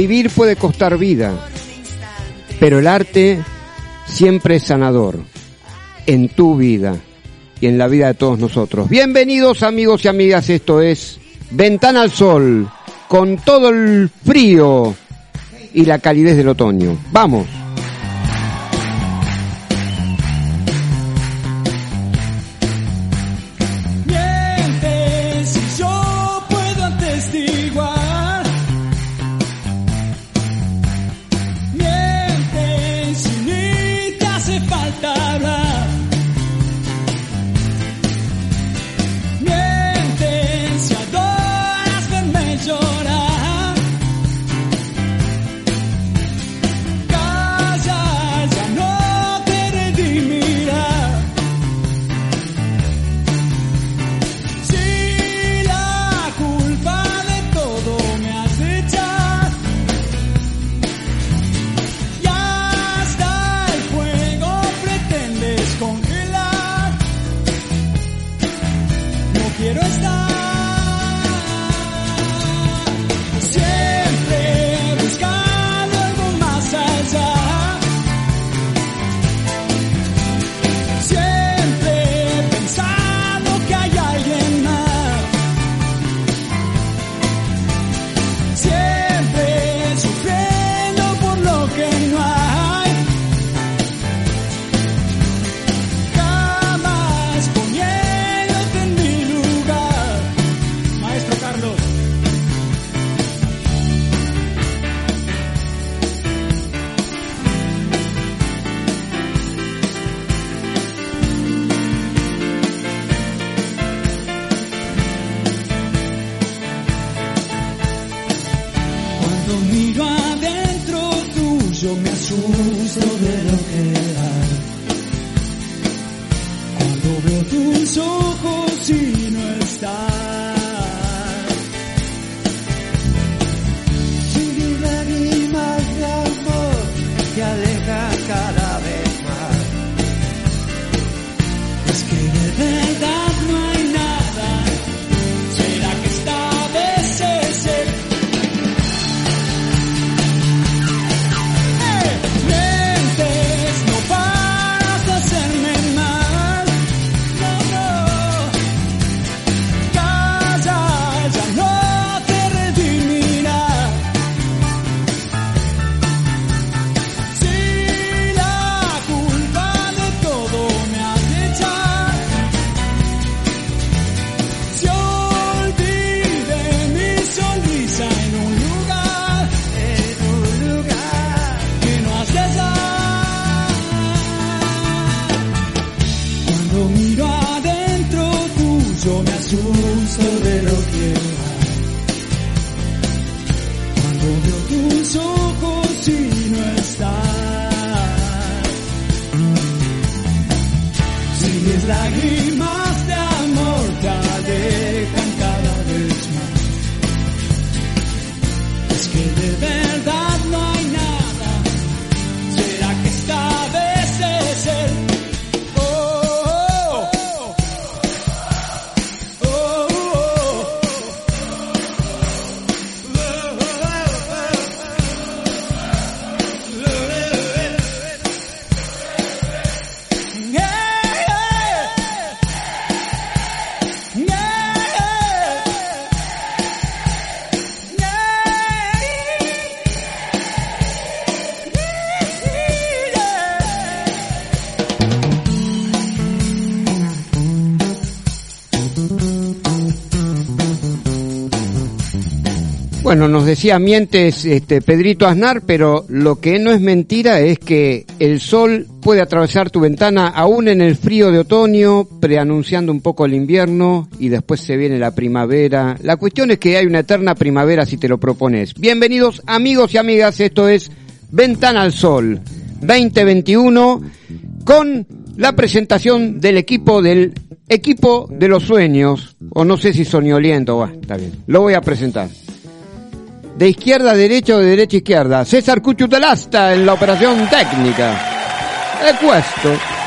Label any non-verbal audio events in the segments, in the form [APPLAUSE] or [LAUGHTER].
Vivir puede costar vida, pero el arte siempre es sanador en tu vida y en la vida de todos nosotros. Bienvenidos amigos y amigas, esto es Ventana al Sol, con todo el frío y la calidez del otoño. Vamos. Bueno, nos decía mientes este Pedrito Aznar, pero lo que no es mentira es que el sol puede atravesar tu ventana aún en el frío de otoño, preanunciando un poco el invierno y después se viene la primavera. La cuestión es que hay una eterna primavera si te lo propones. Bienvenidos amigos y amigas, esto es Ventana al Sol 2021 con la presentación del equipo del equipo de los sueños, o no sé si soñoliento, va, está bien, lo voy a presentar de izquierda a derecha o de derecha a izquierda. César Cuchutelasta en la operación técnica. E questo.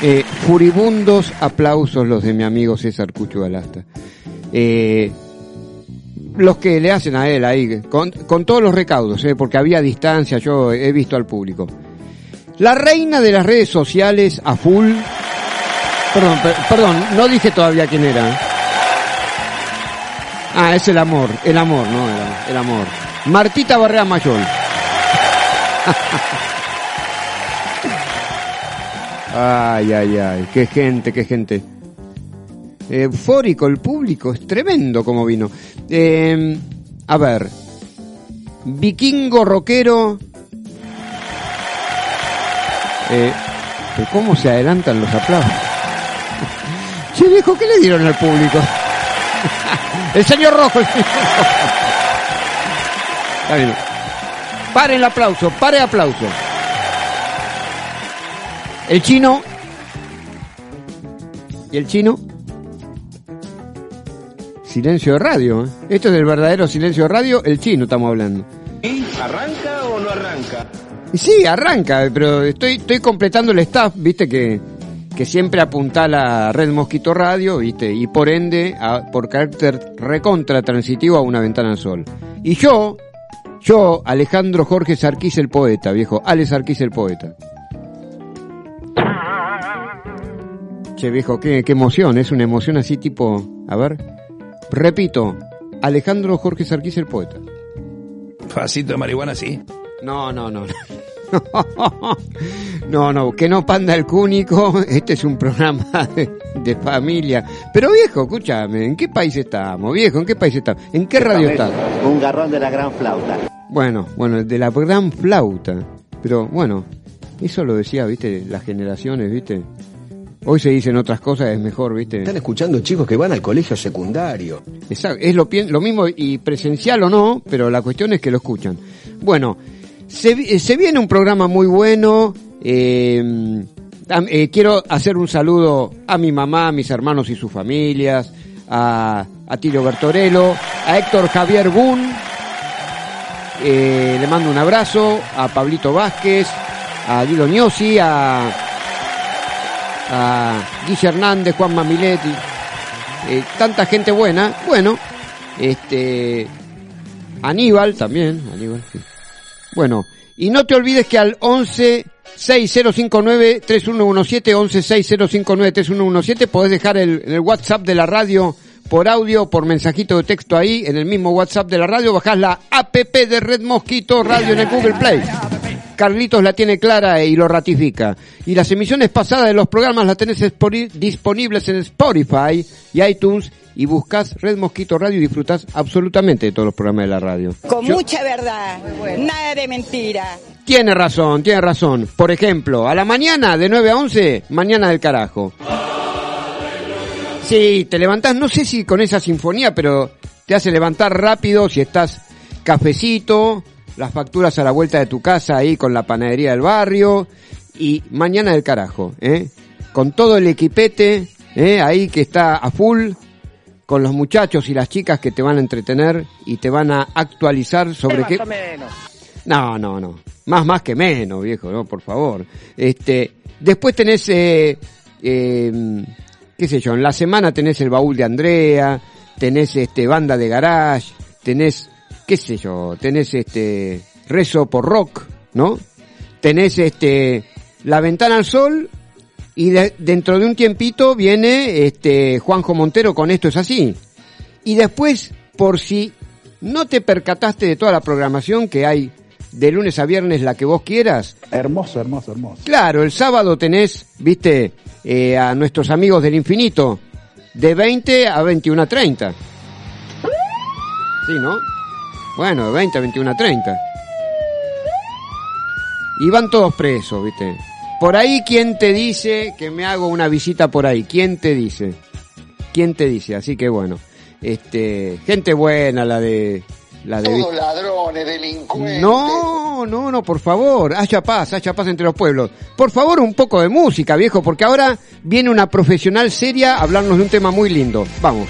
Eh, furibundos aplausos los de mi amigo César Cucho Alasta. Eh, los que le hacen a él ahí, con, con todos los recaudos, eh, porque había distancia, yo he visto al público. La reina de las redes sociales a full, Perdón, per- perdón, no dije todavía quién era. Ah, es el amor, el amor, no, el, amor. Martita Barrea Mayol. [LAUGHS] Ay, ay, ay, qué gente, qué gente. Eufórico el público, es tremendo como vino. Eh, a ver, vikingo rockero. Eh, ¿Cómo se adelantan los aplausos? Che, viejo, ¿qué le dieron al público? [LAUGHS] el señor rojo, el señor rojo. Está bien. Pare el aplauso, pare el aplauso. El chino. ¿Y el chino? Silencio de radio. ¿eh? Esto es el verdadero silencio de radio, el chino estamos hablando. ¿Arranca o no arranca? Y sí, arranca, pero estoy, estoy completando el staff, viste que, que siempre apunta a la red Mosquito Radio, viste, y por ende, a- por carácter recontra transitivo a una ventana al sol. Y yo, yo, Alejandro Jorge Sarquís el poeta, viejo, Ale Sarquís el poeta. Che, viejo, qué, qué emoción, es una emoción así tipo, a ver, repito, Alejandro Jorge Sarquís el poeta. Pasito de marihuana, sí. No, no, no. [LAUGHS] No, no, que no panda el cúnico. [LAUGHS] Este es un programa de, de familia. Pero viejo, escúchame, ¿en qué país estamos? Viejo, ¿en qué país estamos? ¿En qué radio estás? Un garrón de la gran flauta. Bueno, bueno, de la gran flauta. Pero bueno, eso lo decía, viste, las generaciones, viste. Hoy se dicen otras cosas, es mejor, viste. Están escuchando chicos que van al colegio secundario. Exacto, es lo, lo mismo y presencial o no, pero la cuestión es que lo escuchan. Bueno, se, eh, se viene un programa muy bueno. eh, eh, quiero hacer un saludo a mi mamá, a mis hermanos y sus familias, a, a Bertorello, a Héctor Javier Gun, eh, le mando un abrazo, a Pablito Vázquez, a Guido Gnozzi, a, a Guille Hernández, Juan Mamiletti, tanta gente buena. Bueno, este Aníbal también, Aníbal. sí. Bueno, y no te olvides que al 11 6059 3117 11 6059 3117 podés dejar el, el WhatsApp de la radio por audio, por mensajito de texto ahí, en el mismo WhatsApp de la radio, bajás la APP de Red Mosquito Radio en el Google Play. Carlitos la tiene clara y lo ratifica. Y las emisiones pasadas de los programas las tenés disponibles en Spotify y iTunes y buscas Red Mosquito Radio y disfrutás absolutamente de todos los programas de la radio. Con Yo- mucha verdad, nada de mentira. Tiene razón, tiene razón. Por ejemplo, a la mañana de 9 a 11, mañana del carajo. Sí, te levantás, no sé si con esa sinfonía, pero te hace levantar rápido si estás cafecito, las facturas a la vuelta de tu casa ahí con la panadería del barrio y mañana del carajo, ¿eh? Con todo el equipete, ¿eh? Ahí que está a full, con los muchachos y las chicas que te van a entretener y te van a actualizar sobre qué... No, no, no. Más, más que menos, viejo, no, por favor. Este, después tenés, eh, eh, qué sé yo, en la semana tenés el baúl de Andrea, tenés este, banda de garage, tenés, qué sé yo, tenés este, rezo por rock, ¿no? Tenés este, la ventana al sol y de- dentro de un tiempito viene este, Juanjo Montero con esto es así. Y después, por si no te percataste de toda la programación que hay de lunes a viernes, la que vos quieras, Hermoso, hermoso, hermoso. Claro, el sábado tenés, viste, eh, a nuestros amigos del infinito, de 20 a 21 a 30. Sí, ¿no? Bueno, de 20 a 21 a 30. Y van todos presos, ¿viste? Por ahí, ¿quién te dice que me hago una visita por ahí? ¿Quién te dice? ¿Quién te dice? Así que bueno, este, gente buena la de, la de. Todos ladrones, delincuentes. No, no, no, por favor, haya paz, haya paz entre los pueblos. Por favor, un poco de música, viejo, porque ahora viene una profesional seria a hablarnos de un tema muy lindo. Vamos.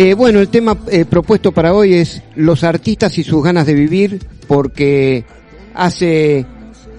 Eh, bueno, el tema eh, propuesto para hoy es los artistas y sus ganas de vivir, porque hace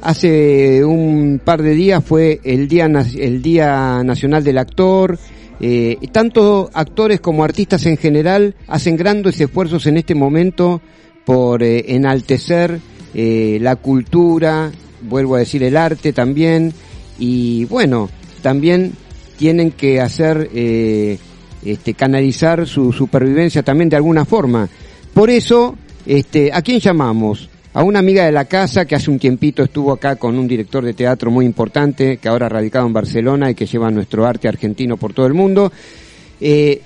hace un par de días fue el día el día nacional del actor. Eh, tanto actores como artistas en general hacen grandes esfuerzos en este momento por eh, enaltecer eh, la cultura, vuelvo a decir el arte también, y bueno, también tienen que hacer eh, este, canalizar su supervivencia también de alguna forma. Por eso, este, ¿a quién llamamos? A una amiga de la casa que hace un tiempito estuvo acá con un director de teatro muy importante, que ahora ha radicado en Barcelona y que lleva nuestro arte argentino por todo el mundo. Eh,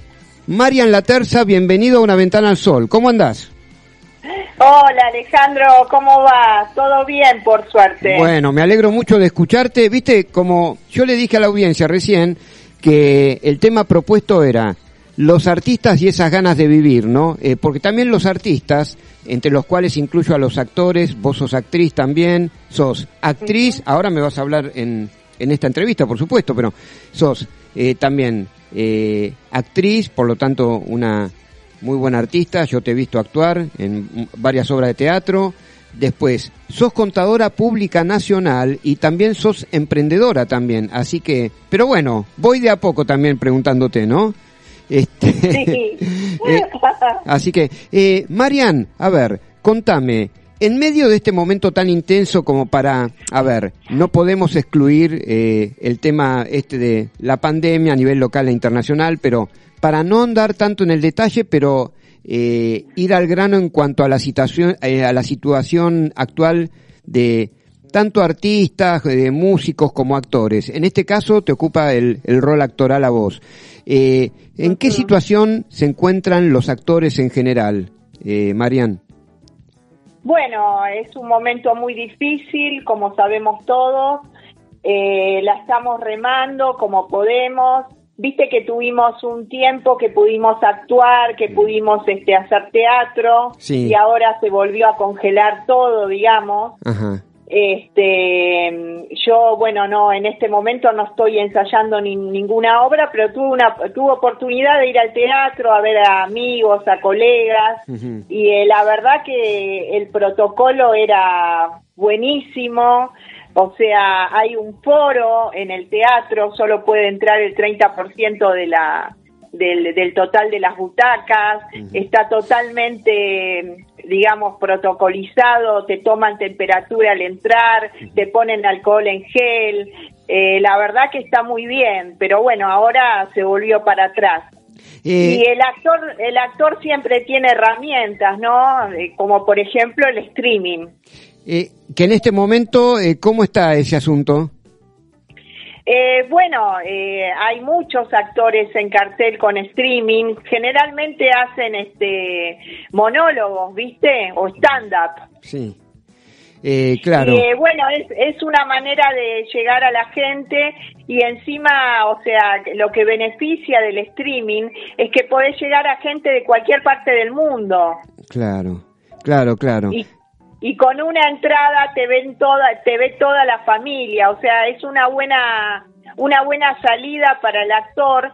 Marian La Terza, bienvenido a Una Ventana al Sol. ¿Cómo andás? Hola Alejandro, ¿cómo va? Todo bien, por suerte. Bueno, me alegro mucho de escucharte. Viste, como yo le dije a la audiencia recién, que el tema propuesto era los artistas y esas ganas de vivir, ¿no? Eh, porque también los artistas, entre los cuales incluyo a los actores, vos sos actriz también, sos actriz, ahora me vas a hablar en, en esta entrevista, por supuesto, pero sos eh, también eh, actriz, por lo tanto una muy buena artista, yo te he visto actuar en varias obras de teatro, Después, sos contadora pública nacional y también sos emprendedora también, así que, pero bueno, voy de a poco también preguntándote, ¿no? Este, Sí. [LAUGHS] eh, [LAUGHS] así que, eh, Marian, a ver, contame, en medio de este momento tan intenso como para, a ver, no podemos excluir eh, el tema este de la pandemia a nivel local e internacional, pero para no andar tanto en el detalle, pero eh, ir al grano en cuanto a la situación, eh, a la situación actual de tanto artistas, de músicos como actores. En este caso te ocupa el, el rol actoral a vos. Eh, ¿En qué situación se encuentran los actores en general, eh, Marian? Bueno, es un momento muy difícil, como sabemos todos. Eh, la estamos remando como podemos. Viste que tuvimos un tiempo que pudimos actuar, que pudimos este, hacer teatro Sí. y ahora se volvió a congelar todo, digamos. Ajá. Este, yo, bueno, no, en este momento no estoy ensayando ni- ninguna obra, pero tuve una, tuve oportunidad de ir al teatro a ver a amigos, a colegas, y eh, la verdad que el protocolo era buenísimo. O sea, hay un foro en el teatro, solo puede entrar el 30% de la del, del total de las butacas, está totalmente, digamos, protocolizado, te toman temperatura al entrar, te ponen alcohol en gel, eh, la verdad que está muy bien, pero bueno, ahora se volvió para atrás. Eh, Y el actor, el actor siempre tiene herramientas, ¿no? Eh, Como por ejemplo el streaming. eh, que en este momento, eh, ¿cómo está ese asunto? Eh, bueno, eh, hay muchos actores en cartel con streaming. Generalmente hacen este monólogos, ¿viste? O stand-up. Sí. Eh, claro. Y eh, bueno, es, es una manera de llegar a la gente y encima, o sea, lo que beneficia del streaming es que podés llegar a gente de cualquier parte del mundo. Claro, claro, claro. Y, y con una entrada te ven toda, te ve toda la familia, o sea, es una buena, una buena salida para el actor,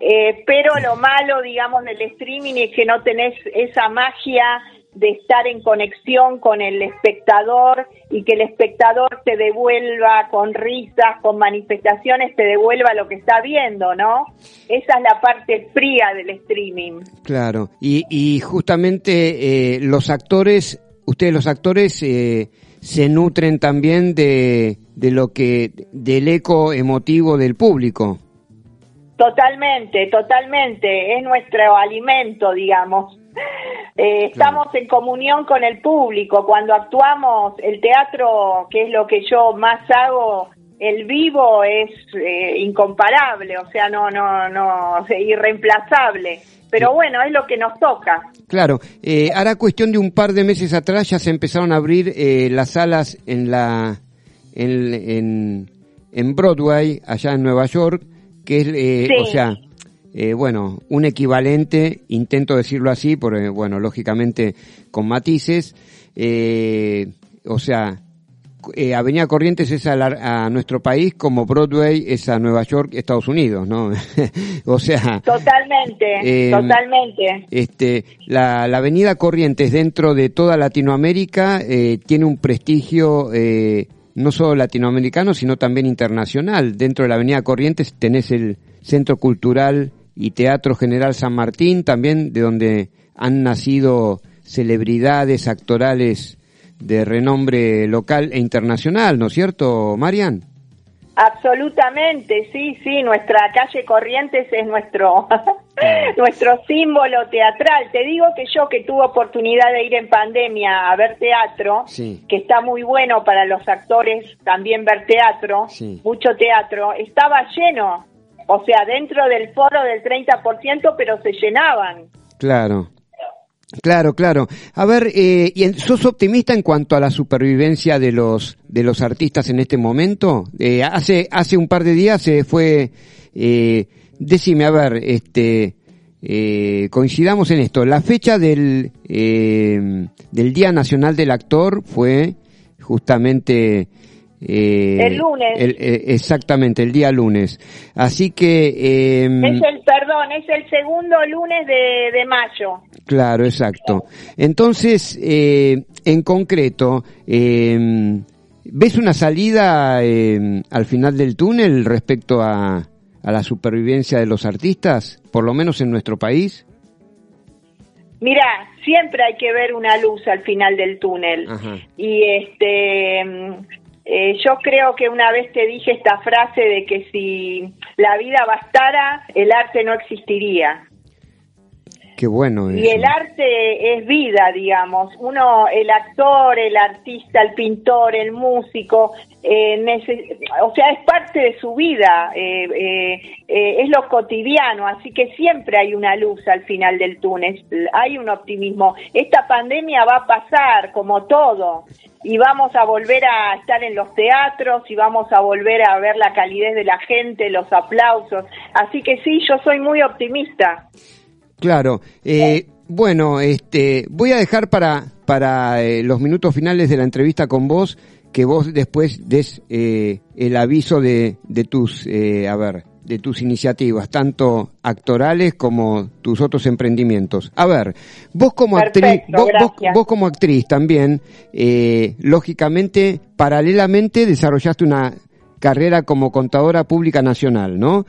eh, pero lo malo, digamos, del streaming es que no tenés esa magia de estar en conexión con el espectador y que el espectador te devuelva con risas, con manifestaciones, te devuelva lo que está viendo, ¿no? Esa es la parte fría del streaming. Claro, y, y justamente eh, los actores, ustedes los actores eh, se nutren también de, de lo que, del eco emotivo del público. Totalmente, totalmente. Es nuestro alimento, digamos. Eh, estamos en comunión con el público. Cuando actuamos, el teatro, que es lo que yo más hago, el vivo es eh, incomparable, o sea, no, no, no, es irreemplazable. Pero bueno, es lo que nos toca. Claro, eh, ahora cuestión de un par de meses atrás ya se empezaron a abrir eh, las salas en la en, en, en Broadway, allá en Nueva York, que es, eh, Sí. o sea, eh, bueno, un equivalente, intento decirlo así, porque, bueno, lógicamente con matices, eh, o sea, eh, Avenida Corrientes es a, la- a nuestro país como Broadway es a Nueva York, Estados Unidos, ¿no? [LAUGHS] o sea, Totalmente, Eh, totalmente. este, la, la Avenida Corrientes dentro de toda Latinoamérica eh, tiene un prestigio eh, no solo latinoamericano, sino también internacional. Dentro de la Avenida Corrientes tenés el Centro Cultural y Teatro General San Martín, también de donde han nacido celebridades actorales de renombre local e internacional, ¿no es cierto, Marian? Absolutamente, sí, sí, nuestra calle Corrientes es nuestro [LAUGHS] nuestro símbolo teatral. Te digo que yo que tuve oportunidad de ir en pandemia a ver teatro, Sí. que está muy bueno para los actores también ver teatro, Sí. mucho teatro, estaba lleno. O sea, dentro del foro del 30%, pero se llenaban. Claro. Claro, claro. A ver, eh, ¿y ¿sos optimista en cuanto a la supervivencia de los de los artistas en este momento? Eh, hace hace un par de días se fue. Eh, decime, a ver, este, eh, coincidamos en esto. La fecha del eh, del Día Nacional del Actor fue justamente eh, El lunes. el- eh, exactamente, el día lunes. Así que eh, Es el, perdón, es el segundo lunes de, de mayo. Claro, exacto. Entonces, eh, en concreto, eh, ¿ves una salida eh, al final del túnel respecto a, a la supervivencia de los artistas, por lo menos en nuestro país? Mira, siempre hay que ver una luz al final del túnel. Ajá. Y este, eh, yo creo que una vez te dije esta frase de que si la vida bastara, el arte no existiría. Qué bueno Y el arte es vida, digamos. Uno, el actor, el artista, el pintor, el músico, eh, o sea, es parte de su vida, eh, eh, eh, es lo cotidiano, así que siempre hay una luz al final del túnel, hay un optimismo. Esta pandemia va a pasar como todo y vamos a volver a estar en los teatros y vamos a volver a ver la calidez de la gente, los aplausos. Así que sí, yo soy muy optimista. Claro. Eh, bueno, este, voy a dejar para, para eh, los minutos finales de la entrevista con vos que vos después des eh, el aviso de, de tus, eh, a ver, de tus iniciativas, tanto actorales como tus otros emprendimientos. A ver, vos como actriz, vos, vos como actriz también, eh, lógicamente, paralelamente desarrollaste una carrera como contadora pública nacional, ¿no?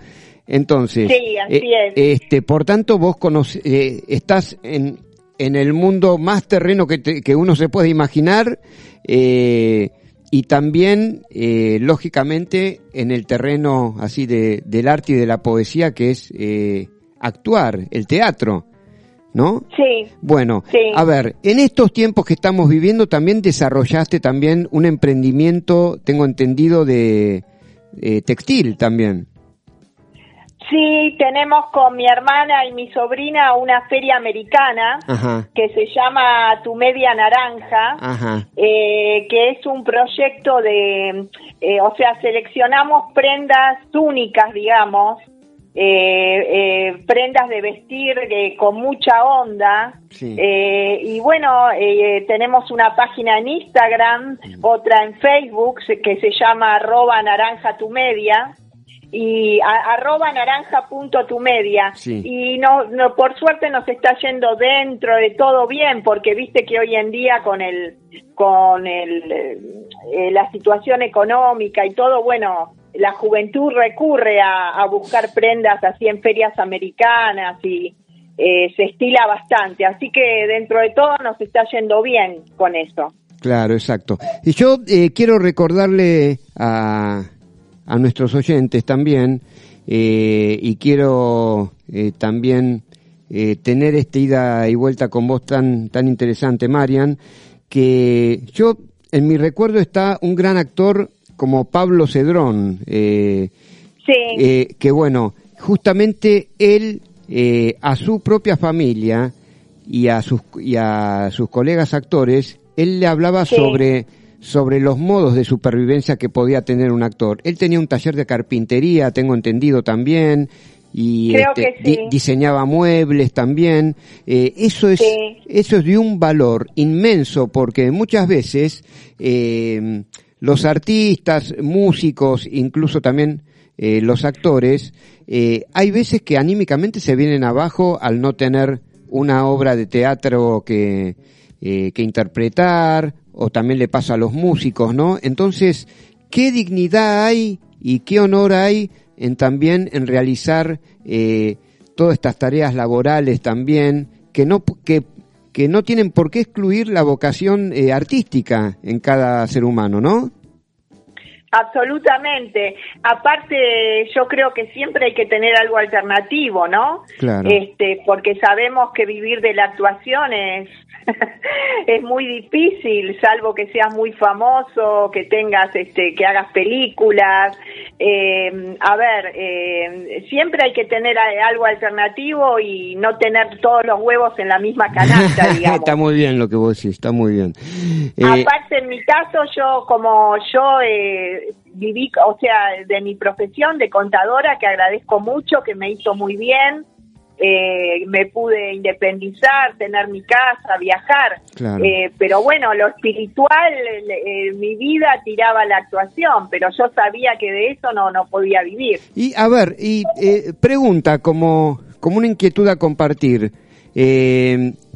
Entonces, Sí, así eh, es. este, por tanto, vos conoce- eh, estás en, en el mundo más terreno que, te- que uno se puede imaginar eh, y también, eh, lógicamente, en el terreno así de, del arte y de la poesía, que es eh, actuar, el teatro, ¿no? Sí, Bueno, Sí. a ver, en estos tiempos que estamos viviendo también desarrollaste también un emprendimiento, tengo entendido, de eh, textil también. Sí, tenemos con mi hermana y mi sobrina una feria americana Ajá, que se llama Tu Media Naranja. eh, que es un proyecto de, eh, o sea, seleccionamos prendas únicas, digamos, eh, eh, prendas de vestir eh, con mucha onda. Sí. Eh, y bueno, eh, tenemos una página en Instagram, otra en Facebook que se llama arroba naranja tu media y a- arroba naranja punto tu media Sí. y no, no por suerte nos está yendo dentro de todo bien porque viste que hoy en día con el con el eh, eh, la situación económica y todo bueno la juventud recurre a, a buscar prendas así en ferias americanas y eh, se estila bastante así que dentro de todo nos está yendo bien con eso claro, exacto. Y yo eh, quiero recordarle a, a nuestros oyentes también, eh, y quiero eh, también eh, tener esta ida y vuelta con vos tan, tan interesante, Marian, que yo, en mi recuerdo está un gran actor como Pablo Cedrón, eh, sí que bueno, justamente él a su propia familia y a sus y a sus colegas actores, él le hablaba Sí. sobre sobre los modos de supervivencia que podía tener un actor. Él tenía un taller de carpintería, tengo entendido también, y Creo este, que sí. di- diseñaba muebles también. Eh, eso es Sí. eso es de un valor inmenso porque muchas veces eh, los artistas, músicos, incluso también eh, los actores, hay veces que anímicamente se vienen abajo al no tener una obra de teatro que, que interpretar, o también le pasa a los músicos, ¿no? Entonces, ¿qué dignidad hay y qué honor hay en también en realizar eh, todas estas tareas laborales también que no que, que no tienen por qué excluir la vocación eh, artística en cada ser humano, ¿no? Absolutamente. Aparte, yo creo que siempre hay que tener algo alternativo, ¿no? Claro. Este, porque sabemos que vivir de la actuación es [LAUGHS] es muy difícil, salvo que seas muy famoso, que tengas, este, que hagas películas. Eh, a ver, eh, siempre hay que tener algo alternativo y no tener todos los huevos en la misma [LAUGHS] canasta, digamos. está muy bien lo que vos decís, está muy bien. Eh, Aparte, en mi caso, yo como yo eh, viví, o sea, de mi profesión de contadora, que agradezco mucho, que me hizo muy bien, eh, me pude independizar, tener mi casa, viajar, Claro. Eh, pero bueno, lo espiritual, eh, mi vida tiraba la actuación, pero yo sabía que de eso no, no podía vivir. Y a ver, y eh, pregunta como, como una inquietud a compartir.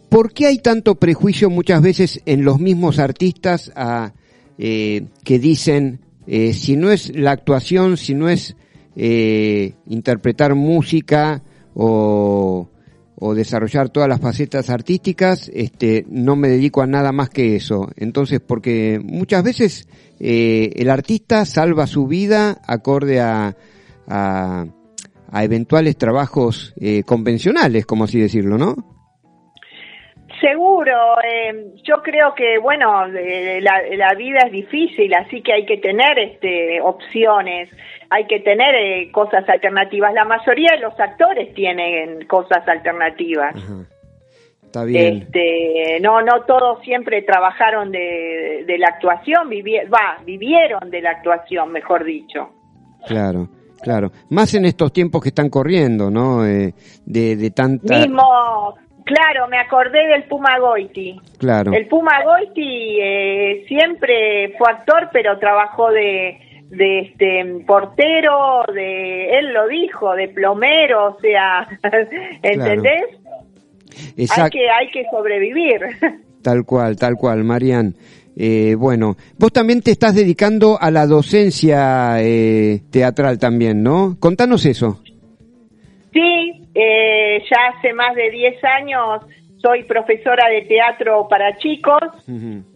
¿Por qué hay tanto prejuicio muchas veces en los mismos artistas a, que dicen, eh, si no es la actuación, si no es eh, interpretar música o, o desarrollar todas las facetas artísticas, este, no me dedico a nada más que eso. Entonces, porque muchas veces eh, el artista salva su vida acorde a, a, a eventuales trabajos eh, convencionales, como así decirlo, ¿no? Seguro, eh, yo creo que bueno, eh, la, la vida es difícil, así que hay que tener este opciones, hay que tener eh, cosas alternativas. La mayoría de los actores tienen cosas alternativas. Está bien. Este, no, no todos siempre trabajaron de, de la actuación, vivi- va, vivieron de la actuación, mejor dicho. Claro, claro. Más en estos tiempos que están corriendo, ¿no? Eh, de, de tanta... Mismo, claro, me acordé del Puma Goiti. Claro. El Puma Goiti eh, siempre fue actor, pero trabajó de, de este portero, de él lo dijo, de plomero, o sea, [LAUGHS] ¿entendés? Hay que hay que sobrevivir. [LAUGHS] Tal cual, tal cual, Marian. Eh, bueno, vos también te estás dedicando a la docencia eh, teatral también, ¿no? Contanos eso. Sí, eh, ya hace más de 10 años soy profesora de teatro para chicos.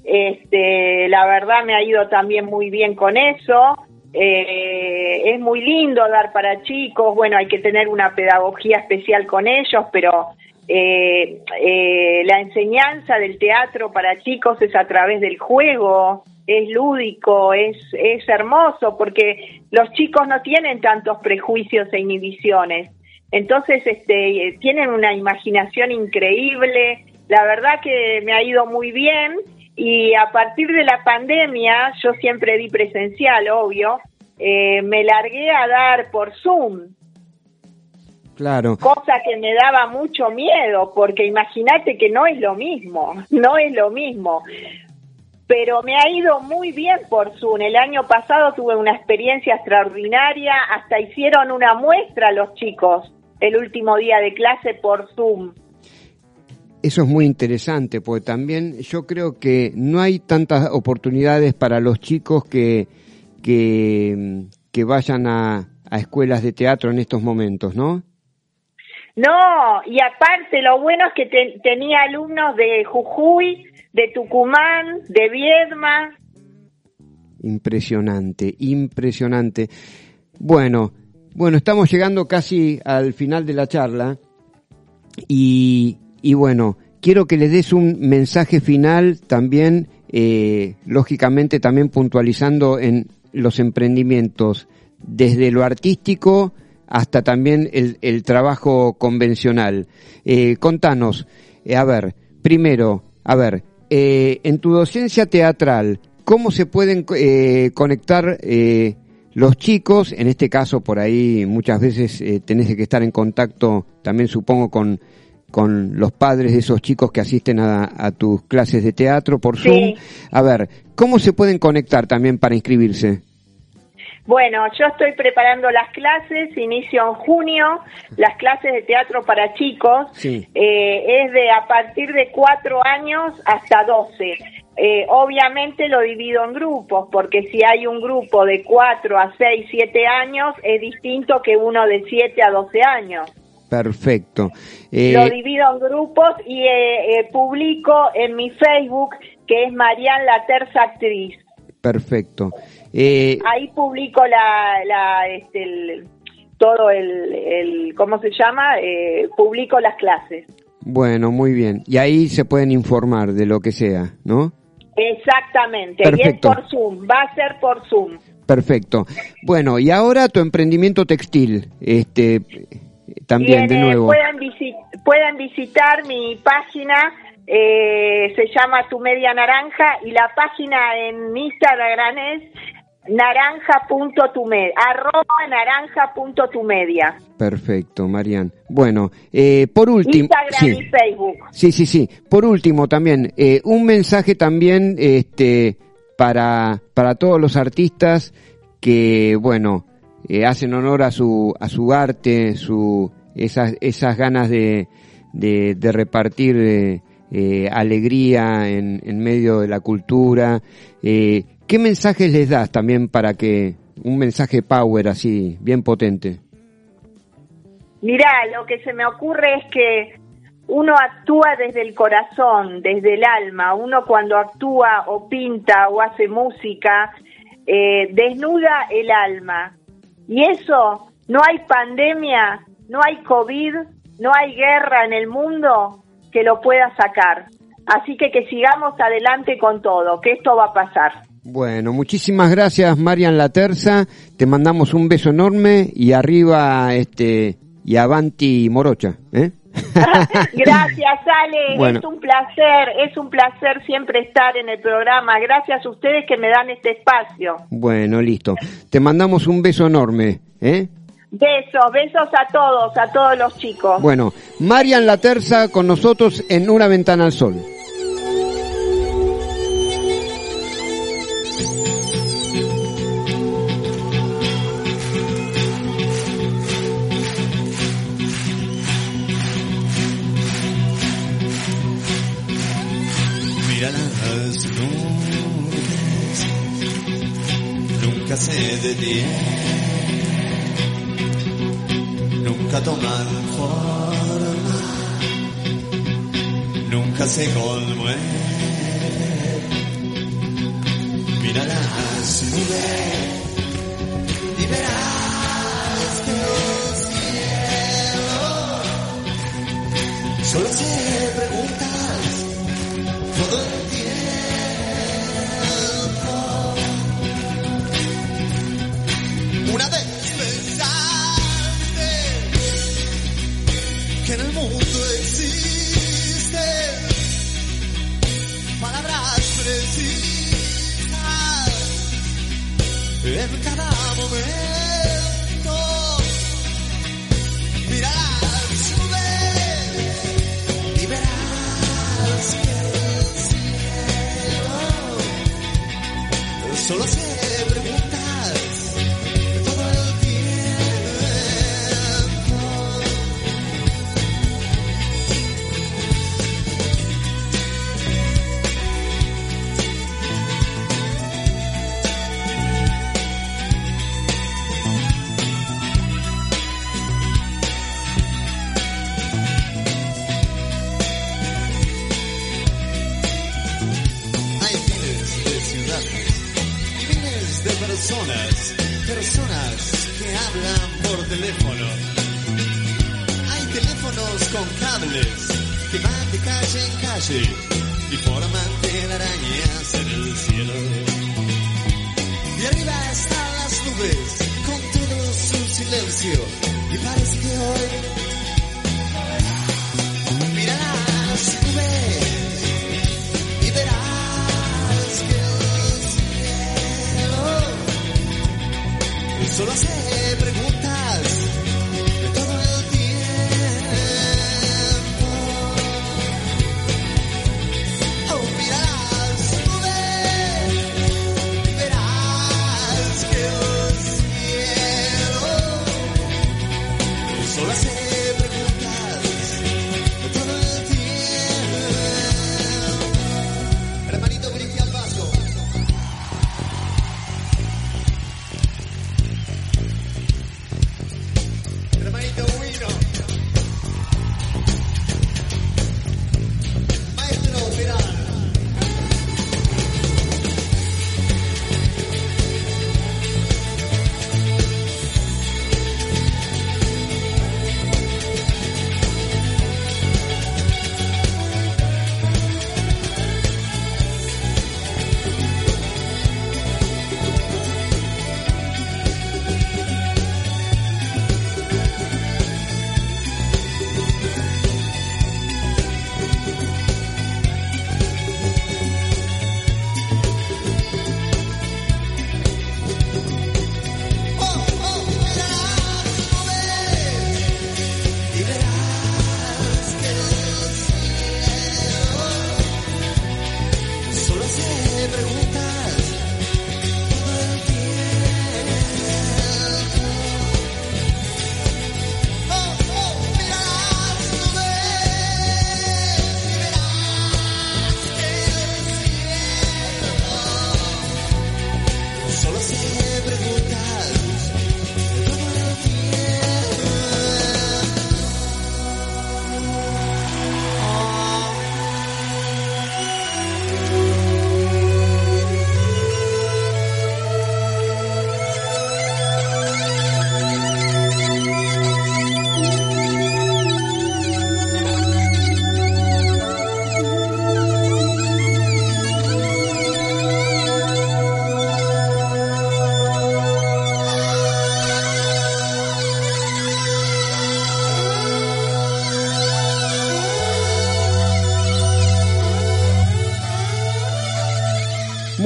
Este, la verdad me ha ido también muy bien con eso. Eh, es muy lindo dar para chicos. Bueno, hay que tener una pedagogía especial con ellos, pero eh, eh, la enseñanza del teatro para chicos es a través del juego. Es lúdico, es, es hermoso, porque los chicos no tienen tantos prejuicios e inhibiciones. Entonces, este, tienen una imaginación increíble. La verdad que me ha ido muy bien y a partir de la pandemia, yo siempre di presencial, obvio, eh, me largué a dar por Zoom. Claro. Cosa que me daba mucho miedo, porque imagínate que no es lo mismo, [LAUGHS] no es lo mismo. Pero me ha ido muy bien por Zoom. El año pasado tuve una experiencia extraordinaria, hasta hicieron una muestra los chicos el último día de clase por Zoom. Eso es muy interesante, porque también yo creo que no hay tantas oportunidades para los chicos que, que, que vayan a, a escuelas de teatro en estos momentos, ¿no? No, y aparte lo bueno es que te- tenía alumnos de Jujuy, de Tucumán, de Viedma. Impresionante, impresionante. Bueno, bueno, estamos llegando casi al final de la charla y, bueno, quiero que le des un mensaje final también, eh, lógicamente también puntualizando en los emprendimientos, desde lo artístico hasta también el, trabajo convencional. Eh, contanos, eh, a ver, primero, a ver, en tu docencia teatral, ¿cómo se pueden conectar los chicos? En este caso, por ahí muchas veces eh, tenés que estar en contacto, también supongo, con, con los padres de esos chicos que asisten a, a tus clases de teatro por Sí. Zoom. A ver, ¿cómo se pueden conectar también para inscribirse? Bueno, yo estoy preparando las clases, inicio en junio, las clases de teatro para chicos. Sí. Eh, es de a partir de cuatro años hasta 12. Eh, obviamente lo divido en grupos, porque si hay un grupo de 4 a 6, 7 años, es distinto que uno de 7 a 12 años. Perfecto. Eh, Lo divido en grupos y eh, eh, publico en mi Facebook, que es Marian la Terza Actriz. perfecto. Eh, Ahí publico la, la este, el- todo el, el, ¿cómo se llama? Eh, publico las clases. bueno, muy bien. Y ahí se pueden informar de lo que sea, ¿no? Exactamente. Y es Perfecto. por Zoom, va a ser por Zoom. Perfecto. Bueno, y ahora tu emprendimiento textil, este, también de eh, nuevo. Visi- pueden visitar mi página, eh, se llama Tu Media Naranja, y la página en Instagram es naranja.tumedia, arroba naranja.tumedia. Perfecto, Marian. Bueno, eh, por último, Instagram sí, y Facebook. sí, sí, sí. Por último, también eh, un mensaje también, este, para para todos los artistas que, bueno, eh, hacen honor a su a su arte, su esas esas ganas de de, de repartir eh, alegría en, en medio de la cultura. ¿Qué mensajes les das también para que un mensaje power así, bien potente? Mirá, lo que se me ocurre es que uno actúa desde el corazón, desde el alma. Uno cuando actúa o pinta o hace música, eh, desnuda el alma. Y eso, no hay pandemia, no hay COVID, no hay guerra en el mundo que lo pueda sacar. Así que que sigamos adelante con todo, que esto va a pasar. Bueno, muchísimas gracias Marian La Terza, te mandamos un beso enorme y arriba este y avanti morocha, ¿eh? [LAUGHS] [LAUGHS] Gracias, Ale. Bueno. Es un placer, es un placer siempre estar en el programa. Gracias a ustedes que me dan este espacio. Bueno, listo. Te mandamos un beso enorme, ¿eh? Besos, besos a todos, a todos los chicos. Bueno, Marian La Terza con nosotros en Una Ventana al Sol. Se detienen, nunca toman forma, nunca se conmueve. Mira las nubes y verás que el cielo solo se preguntas todo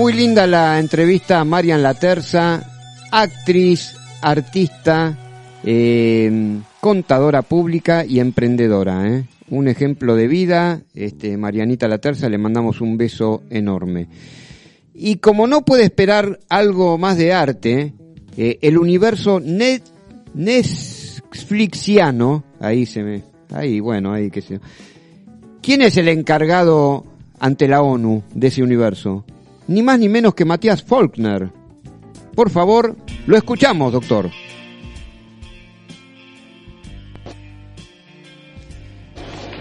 Muy linda la entrevista a Marian Laterza, actriz, artista, eh, contadora pública y emprendedora. ¿eh? Un ejemplo de vida, este, Marianita Laterza, le mandamos un beso enorme. Y como no puede esperar algo más de arte, eh, el universo net, Netflixiano, ahí se me, ahí bueno, ahí que se. ¿Quién es el encargado ante la ONU de ese universo? Ni más ni menos que Matías Faulkner. Por favor, lo escuchamos, doctor.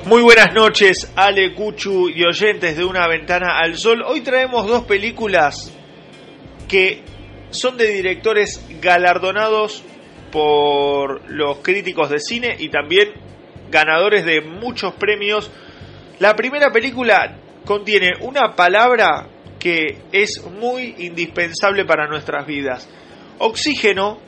Muy buenas noches, Ale, Cuchu y oyentes de Una Ventana al Sol. Hoy traemos dos películas que son de directores galardonados por los críticos de cine y también ganadores de muchos premios. La primera película contiene una palabra que es muy indispensable para nuestras vidas. Oxígeno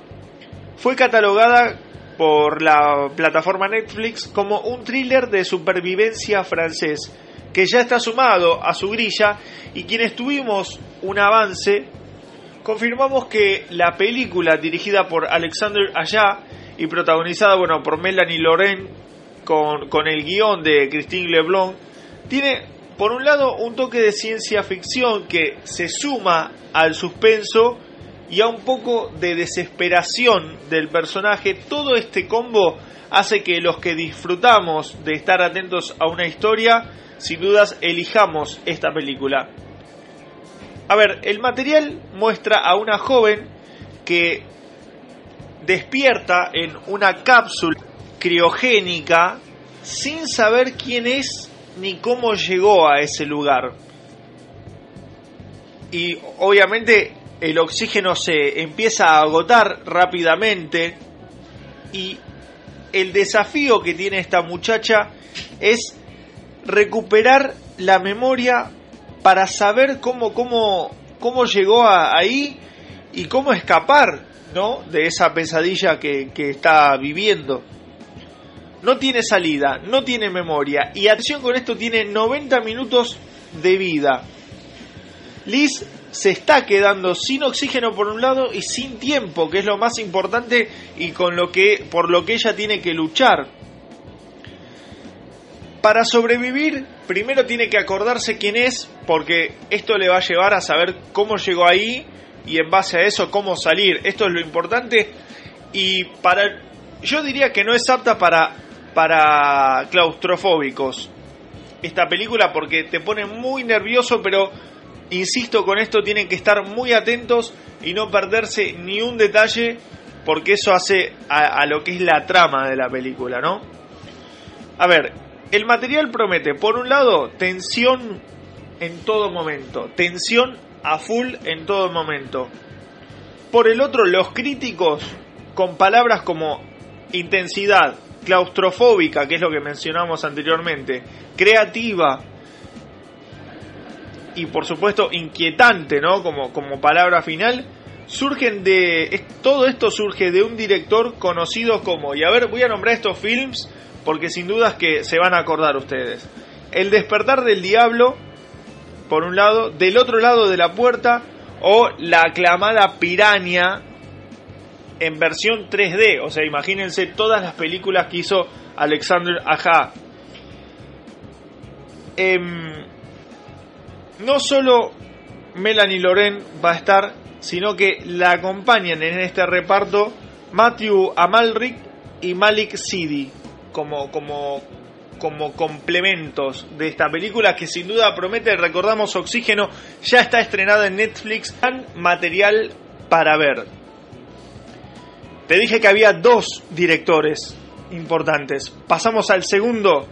fue catalogada por la plataforma Netflix como un thriller de supervivencia francés que ya está sumado a su grilla y quienes tuvimos un avance confirmamos que la película dirigida por Alexander Aja y protagonizada bueno por Melanie Loren con, con el guion de Christine Leblon tiene por un lado un toque de ciencia ficción que se suma al suspenso y a un poco de desesperación del personaje, todo este combo hace que los que disfrutamos de estar atentos a una historia, sin dudas elijamos esta película. A ver, el material muestra a una joven que despierta en una cápsula criogénica sin saber quién es ni cómo llegó a ese lugar. Y obviamente el oxígeno se empieza a agotar rápidamente y el desafío que tiene esta muchacha es recuperar la memoria para saber cómo, cómo, cómo llegó a, ahí y cómo escapar ¿no? de esa pesadilla que, que está viviendo. No tiene salida, no tiene memoria y atención con esto, tiene 90 minutos de vida. Liz se está quedando sin oxígeno por un lado y sin tiempo, que es lo más importante y con lo que por lo que ella tiene que luchar. Para sobrevivir, primero tiene que acordarse quién es, porque esto le va a llevar a saber cómo llegó ahí y en base a eso cómo salir. Esto es lo importante y para yo diría que no es apta para para claustrofóbicos esta película porque te pone muy nervioso, pero insisto con esto, tienen que estar muy atentos y no perderse ni un detalle porque eso hace a, lo que es la trama de la película, ¿no? A ver, el material promete, por un lado, tensión en todo momento, tensión a full en todo momento. Por el otro, los críticos con palabras como intensidad, claustrofóbica, que es lo que mencionamos anteriormente, creativa, y por supuesto inquietante, ¿no? Como, como palabra final, surgen de... Es, todo esto surge de un director conocido como... Y a ver, voy a nombrar estos films porque sin dudas que se van a acordar ustedes. El despertar del diablo, por un lado, del otro lado de la puerta, o la aclamada Piranha en versión 3D. O sea, imagínense todas las películas que hizo Alexander Aja. Eh, no solo Melanie Loren va a estar, sino que la acompañan en este reparto Matthew Amalric y Malik Sidi como, como, como complementos de esta película que sin duda promete, recordamos Oxígeno, ya está estrenada en Netflix, tan material para ver. Te dije que había dos directores importantes. Pasamos al segundo.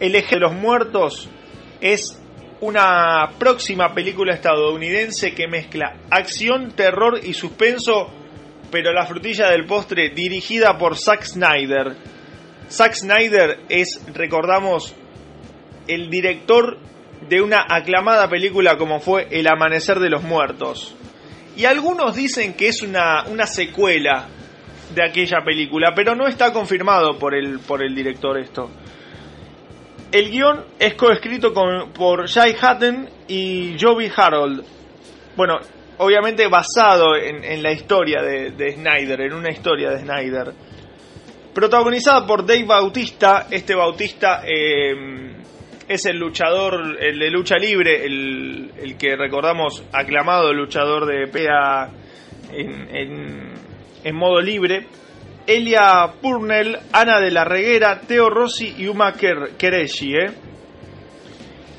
El eje de los muertos es una próxima película estadounidense que mezcla acción, terror y suspenso, pero la frutilla del postre dirigida por Zack Snyder. Zack Snyder es, recordamos, el director de una aclamada película como fue El Amanecer de los Muertos. Y algunos dicen que es una secuela de aquella película, pero no está confirmado por el, por el director esto. El guion es coescrito con, por Jay Hatton y Joby Harold. Bueno, obviamente basado en, en la historia de, de, Snyder, en una historia de Snyder. Protagonizada por Dave Bautista, este Bautista eh, es el luchador, el de lucha libre, el, el que recordamos aclamado luchador de PEA en, en modo libre. Elia Purnell, Ana de la Reguera, Teo Rossi y Uma Quereshi. ¿eh?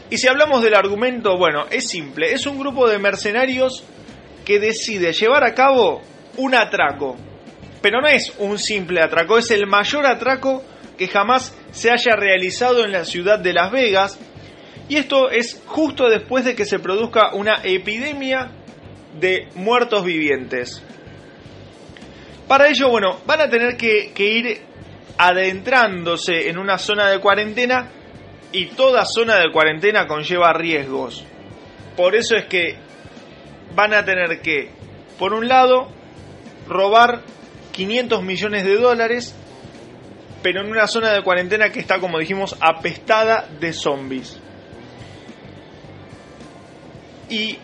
Y si hablamos del argumento, bueno, es simple. Es un grupo de mercenarios que decide llevar a cabo un atraco. Pero no es un simple atraco, es el mayor atraco que jamás se haya realizado en la ciudad de Las Vegas. Y esto es justo después de que se produzca una epidemia de muertos vivientes. Para ello, bueno, van a tener que, ir adentrándose en una zona de cuarentena y toda zona de cuarentena conlleva riesgos. Por eso es que van a tener que, por un lado, robar 500 millones de dólares, pero en una zona de cuarentena que está, como dijimos, apestada de zombies. Y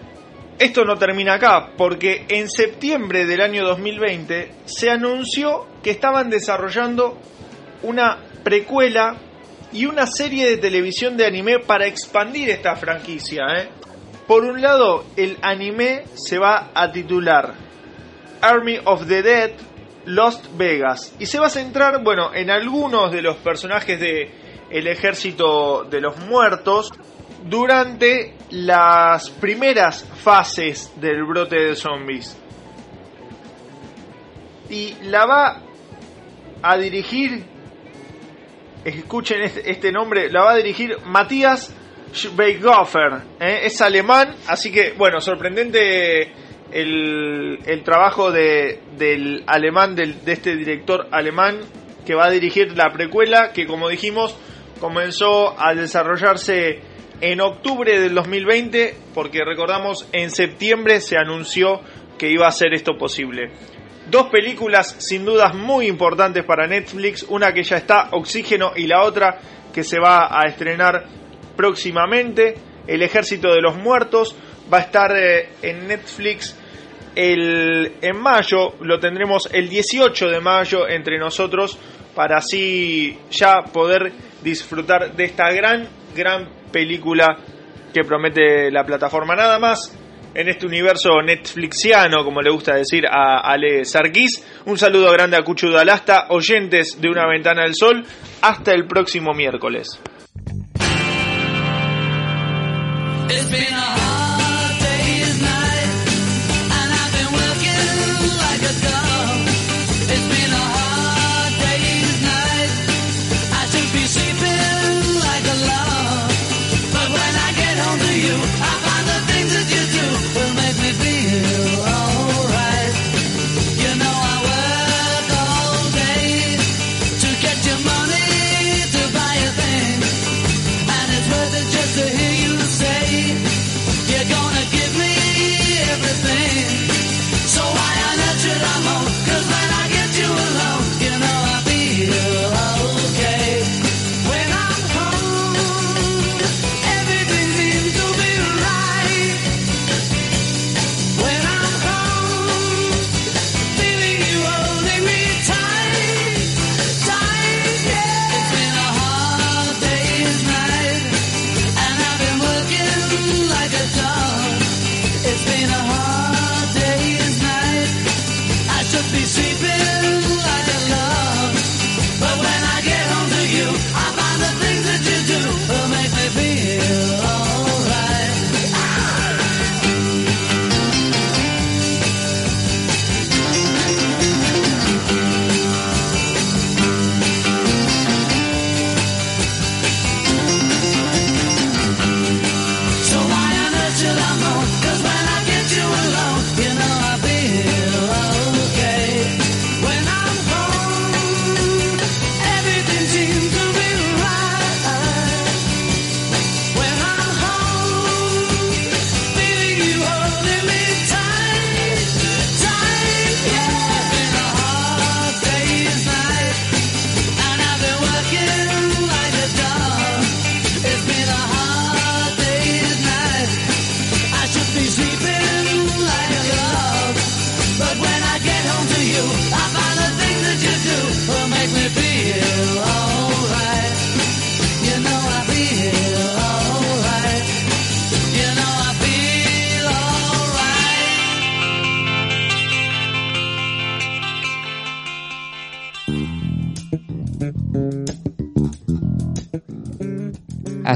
esto no termina acá, porque en septiembre del año 2020 se anunció que estaban desarrollando una precuela y una serie de televisión de anime para expandir esta franquicia. ¿eh? Por un lado, el anime se va a titular Army of the Dead Lost Vegas y se va a centrar, bueno, en algunos de los personajes de ejército de los muertos durante las primeras fases del brote de zombies. Y la va a dirigir, escuchen este, este nombre, la va a dirigir Matías Schweighofer. ¿eh? Es alemán, así que, bueno, sorprendente el, el trabajo de, del alemán, del, de este director alemán que va a dirigir la precuela, que como dijimos, comenzó a desarrollarse en octubre del 2020, porque recordamos, en septiembre se anunció que iba a ser esto posible. Dos películas sin dudas muy importantes para Netflix, una que ya está, Oxígeno, y la otra que se va a estrenar próximamente, El Ejército de los Muertos, va a estar eh, en Netflix el, en mayo, lo tendremos el 18 de mayo entre nosotros, para así ya poder disfrutar de esta gran, gran película que promete la plataforma. Nada más en este universo netflixiano, como le gusta decir a Ale Sarkis. Un saludo grande a Cucho Dalasta, oyentes de Una Ventana del Sol. Hasta el próximo miércoles.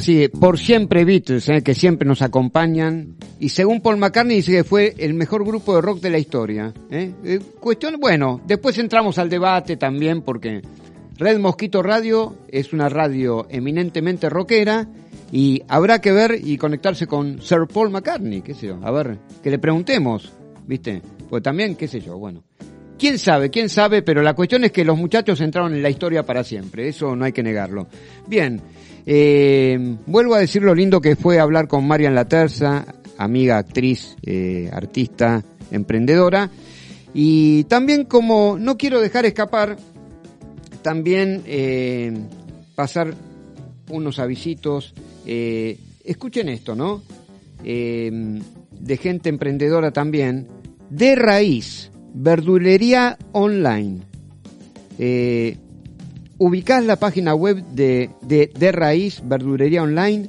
Así, por siempre Beatles, ¿eh? que siempre nos acompañan. Y según Paul McCartney dice que fue el mejor grupo de rock de la historia. ¿eh? Eh, cuestión, bueno, después entramos al debate también porque Red Mosquito Radio es una radio eminentemente rockera y habrá que ver y conectarse con Sir Paul McCartney, qué sé yo, a ver, que le preguntemos, ¿viste? Pues también, qué sé yo, bueno. ¿Quién sabe? ¿Quién sabe? Pero la cuestión es que los muchachos entraron en la historia para siempre, eso no hay que negarlo. Bien, eh, vuelvo a decir lo lindo que fue hablar con Marian Laterza, amiga, actriz, eh, artista, emprendedora, y también como no quiero dejar escapar, también eh, pasar unos avisitos. eh, escuchen esto, ¿no? Eh, de gente emprendedora también. De raíz, verdulería online. Ubicás la página web de, de, raíz, verdulería online,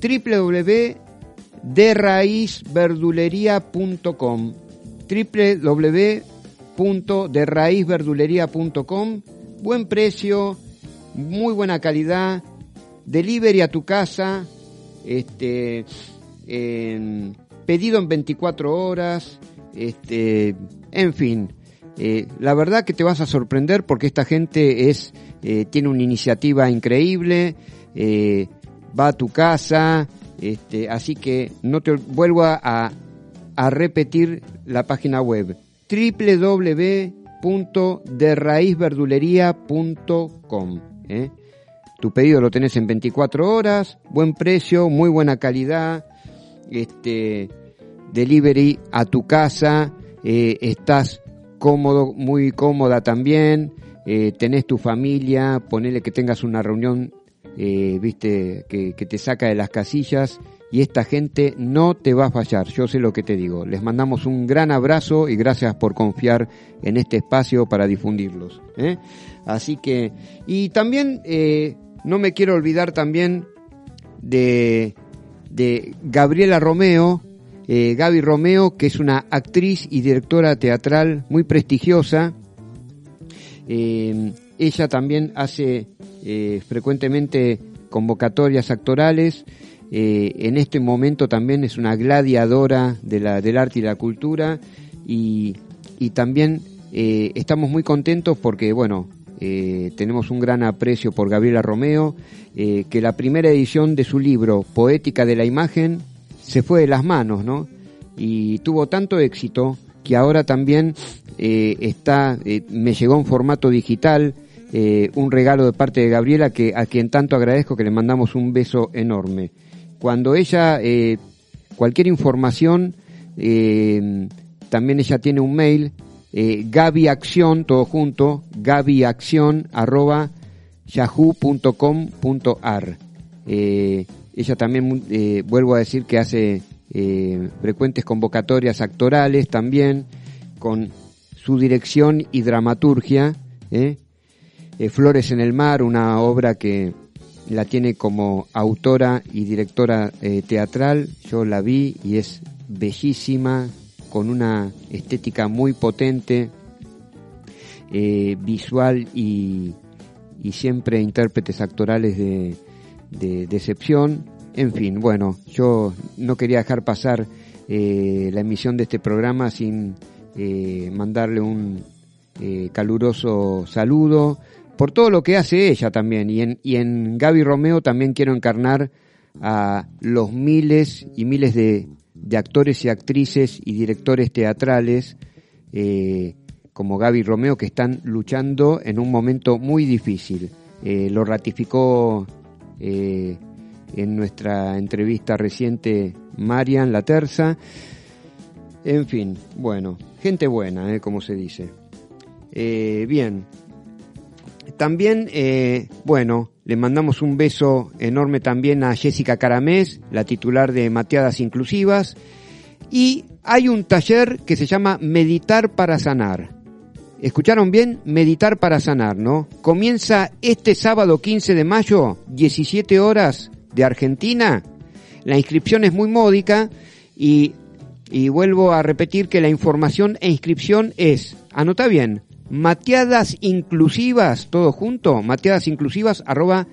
www.derraizverdulería.com www.derraizverdulería.com Buen precio, muy buena calidad, delivery a tu casa, este, pedido en 24 horas, este, en fin. Eh, la verdad que te vas a sorprender porque esta gente es eh, tiene una iniciativa increíble, eh, va a tu casa, este, así que no te vuelvo a, a repetir la página web www.derraizverdulería.com ¿eh? Tu pedido lo tenés en 24 horas, buen precio, muy buena calidad, este delivery a tu casa, eh, estás cómodo, muy cómoda también, eh, tenés tu familia, ponele que tengas una reunión, eh, viste, que, te saca de las casillas y esta gente no te va a fallar, yo sé lo que te digo. Les mandamos un gran abrazo y gracias por confiar en este espacio para difundirlos. ¿eh? Así que, y también eh, no me quiero olvidar también de, de Gabriela Romeo, Gaby Romeo, que es una actriz y directora teatral muy prestigiosa. Eh, ella también hace eh, frecuentemente convocatorias actorales. Eh, en este momento también es una gladiadora de la, del arte y la cultura. Y, también estamos muy contentos porque, bueno, tenemos un gran aprecio por Gabriela Romeo, que la primera edición de su libro Poética de la Imagen se fue de las manos, ¿no? Y tuvo tanto éxito que ahora también eh, está, eh, me llegó en formato digital, eh, un regalo de parte de Gabriela que a quien tanto agradezco que le mandamos un beso enorme. Cuando ella, cualquier información, también ella tiene un mail, eh, Gaby Acción, todo junto, Gaby Acción, arroba yahoo.com.ar. Ella también, vuelvo a decir que hace eh, frecuentes convocatorias actorales también, con su dirección y dramaturgia. ¿eh? Eh, Flores en el Mar, una obra que la tiene como autora y directora teatral. Yo la vi y es bellísima, con una estética muy potente, visual y, y siempre intérpretes actorales de, de, de excepción. En fin, bueno, yo no quería dejar pasar eh, la emisión de este programa sin eh, mandarle un eh, caluroso saludo por todo lo que hace ella también. Y en, y en Gaby Romeo también quiero encarnar a los miles y miles de, de actores y actrices y directores teatrales como Gaby Romeo que están luchando en un momento muy difícil. Lo ratificó en nuestra entrevista reciente Marian La Terza. En fin, bueno, gente buena, eh, como se dice. Eh, bien, también, eh, bueno, le mandamos un beso enorme también a Jessica Caramés, la titular de Mateadas Inclusivas. Y hay un taller que se llama Meditar para Sanar. ¿Escucharon bien? Meditar para Sanar, ¿no? Comienza este sábado 15 de mayo, 17 horas de Argentina. La inscripción es muy módica y, y vuelvo a repetir que la información e inscripción es, anota bien, mateadas inclusivas, todo junto, mateadas inclusivas arroba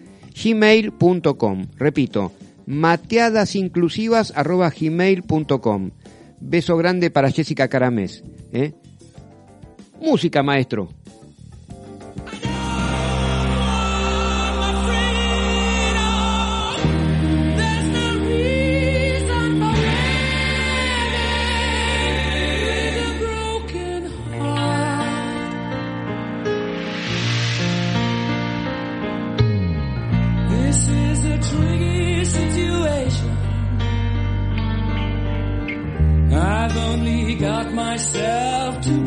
gmail.com. Repito, mateadas inclusivas arroba gmail.com. Beso grande para Jessica Caramés. ¿eh? Música, maestro. myself to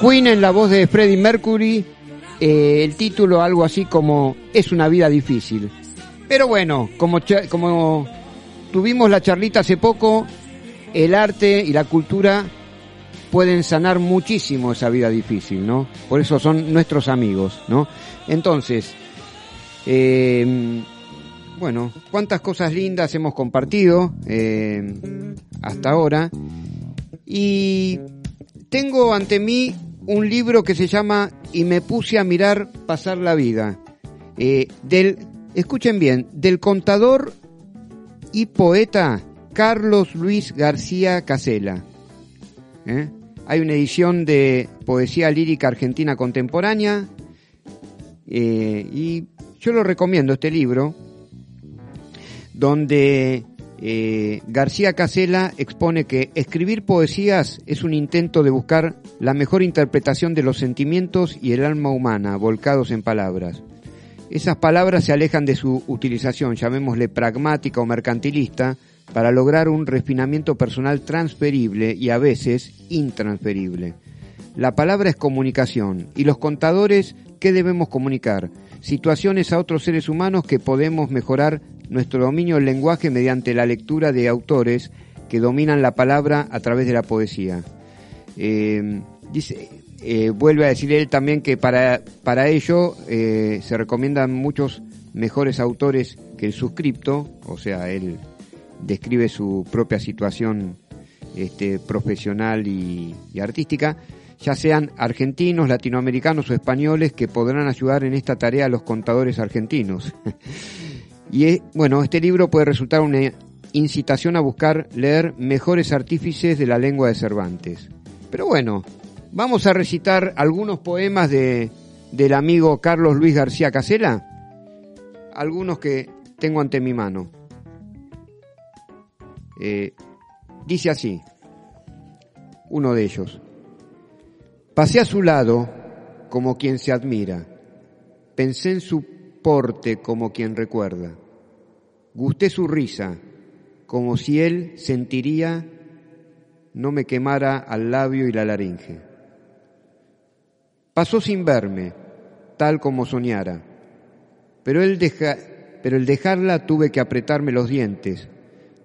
Queen en la voz de Freddie Mercury, eh, el título algo así como Es una vida difícil. Pero bueno, como, como tuvimos la charlita hace poco, el arte y la cultura pueden sanar muchísimo esa vida difícil, ¿no? Por eso son nuestros amigos, ¿no? Entonces, eh, bueno, cuántas cosas lindas hemos compartido eh, hasta ahora. Y tengo ante mí un libro que se llama Y me puse a mirar pasar la vida. eh, del, escuchen bien, del contador y poeta Carlos Luis García Casela. ¿eh? Hay una edición de poesía lírica argentina contemporánea eh, y yo lo recomiendo este libro donde eh, García Casela expone que escribir poesías es un intento de buscar la mejor interpretación de los sentimientos y el alma humana volcados en palabras. Esas palabras se alejan de su utilización, llamémosle pragmática o mercantilista, para lograr un refinamiento personal transferible y a veces intransferible. La palabra es comunicación y los contadores, ¿qué debemos comunicar? Situaciones a otros seres humanos que podemos mejorar nuestro dominio del lenguaje mediante la lectura de autores que dominan la palabra a través de la poesía. Eh, dice, eh, vuelve a decir él también que para, para ello eh, se recomiendan muchos mejores autores que el suscripto, o sea, él describe su propia situación este, profesional y, y artística, ya sean argentinos, latinoamericanos o españoles que podrán ayudar en esta tarea a los contadores argentinos. [LAUGHS] y bueno, este libro puede resultar una incitación a buscar leer mejores artífices de la lengua de Cervantes. Pero bueno, vamos a recitar algunos poemas de, del amigo Carlos Luis García Casela. algunos que tengo ante mi mano. Eh, dice así, uno de ellos. Pasé a su lado como quien se admira. Pensé en su porte como quien recuerda. Gusté su risa, como si él sentiría no me quemara al labio y la laringe. Pasó sin verme, tal como soñara, pero, él pero el dejarla tuve que apretarme los dientes,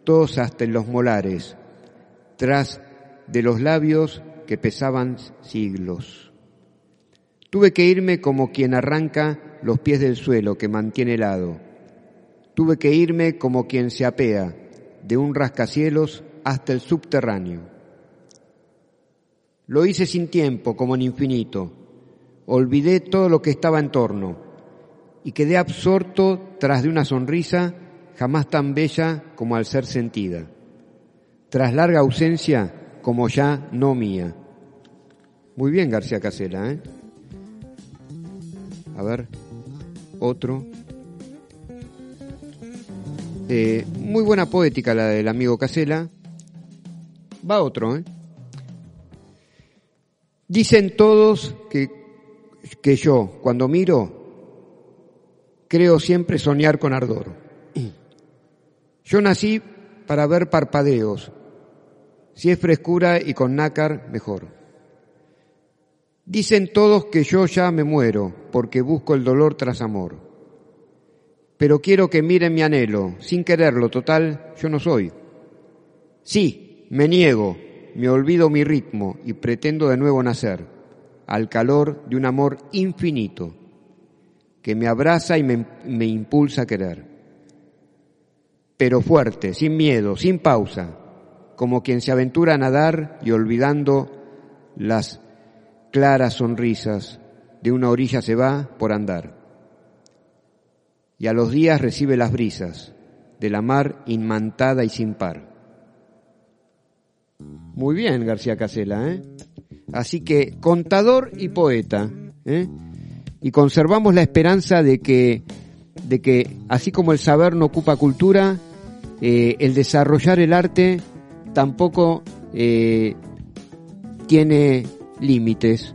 todos hasta en los molares, tras de los labios que pesaban siglos. Tuve que irme como quien arranca los pies del suelo que mantiene helado. Tuve que irme como quien se apea de un rascacielos hasta el subterráneo. Lo hice sin tiempo, como en infinito. Olvidé todo lo que estaba en torno y quedé absorto tras de una sonrisa jamás tan bella como al ser sentida. Tras larga ausencia, como ya no mía. Muy bien, García Casela, ¿eh? A ver, otro. Eh, muy buena poética la del amigo Casela. Va otro, ¿eh? Dicen todos que, que yo, cuando miro, creo siempre soñar con ardor. [CLEARS THROAT] Yo nací para ver parpadeos. Si es frescura y con nácar, mejor. Dicen todos que yo ya me muero porque busco el dolor tras amor. Pero quiero que miren mi anhelo, sin quererlo, total, yo no soy. Sí, me niego, me olvido mi ritmo y pretendo de nuevo nacer, al calor de un amor infinito, que me abraza y me, me impulsa a querer. Pero fuerte, sin miedo, sin pausa, como quien se aventura a nadar y olvidando las claras sonrisas de una orilla se va por andar. Y a los días recibe las brisas de la mar inmantada y sin par. Muy bien, García Casela, ¿eh? Así que contador y poeta, ¿eh? Y conservamos la esperanza de que, de que así como el saber no ocupa cultura, eh, el desarrollar el arte tampoco eh, tiene límites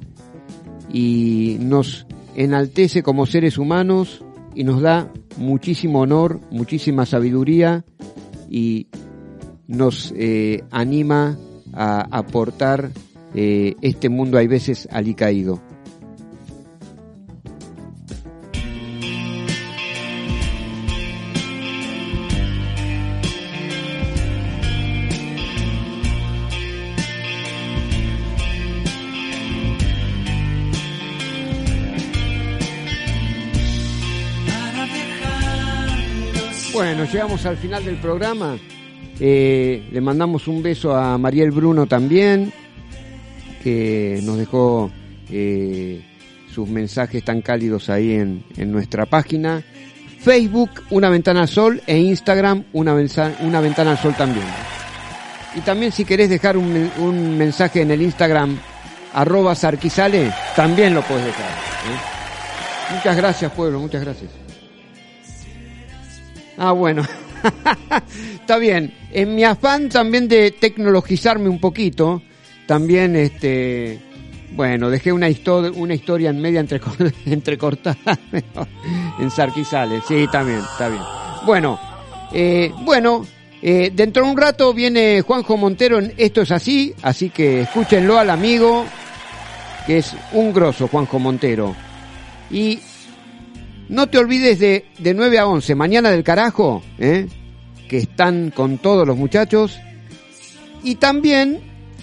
y nos enaltece como seres humanos y nos da muchísimo honor, muchísima sabiduría y nos eh, anima a aportar eh, este mundo hay veces alicaído. Llegamos al final del programa. Eh, le mandamos un beso a Mariel Bruno también, que nos dejó eh, sus mensajes tan cálidos ahí en, en, nuestra página. Facebook, Una Ventana al Sol, e Instagram, Una, una Ventana al Sol también. Y también si querés dejar un, un mensaje en el Instagram, arroba Sarquisale, también lo puedes dejar. ¿eh? Muchas gracias, pueblo, muchas gracias. Ah, bueno. [LAUGHS] Está bien. En mi afán también de tecnologizarme un poquito, también este bueno, dejé una historia una historia en media [LAUGHS] entrecortada [LAUGHS] en Sarquisales. Sí, también, está bien. Bueno, eh, bueno, eh, dentro de un rato viene Juanjo Montero en Esto es así, así que escúchenlo al amigo, que es un grosso Juanjo Montero. Y no te olvides de, de 9 a 11, mañana del carajo, ¿eh? que están con todos los muchachos. Y también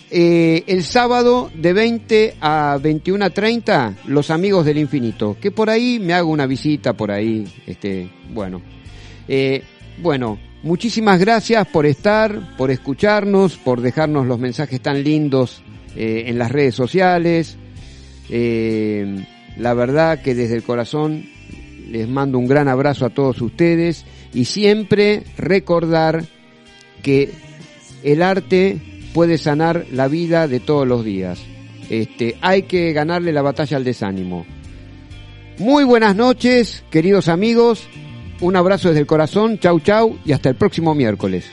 eh, el sábado de 20 a 21 a 30, los amigos del infinito, que por ahí me hago una visita, por ahí, este, bueno. Eh, bueno, muchísimas gracias por estar, por escucharnos, por dejarnos los mensajes tan lindos en las redes sociales. la verdad que desde el corazón les mando un gran abrazo a todos ustedes y siempre recordar que el arte puede sanar la vida de todos los días. Este, hay que ganarle la batalla al desánimo. Muy buenas noches, queridos amigos, un abrazo desde el corazón, chau chau y hasta el próximo miércoles.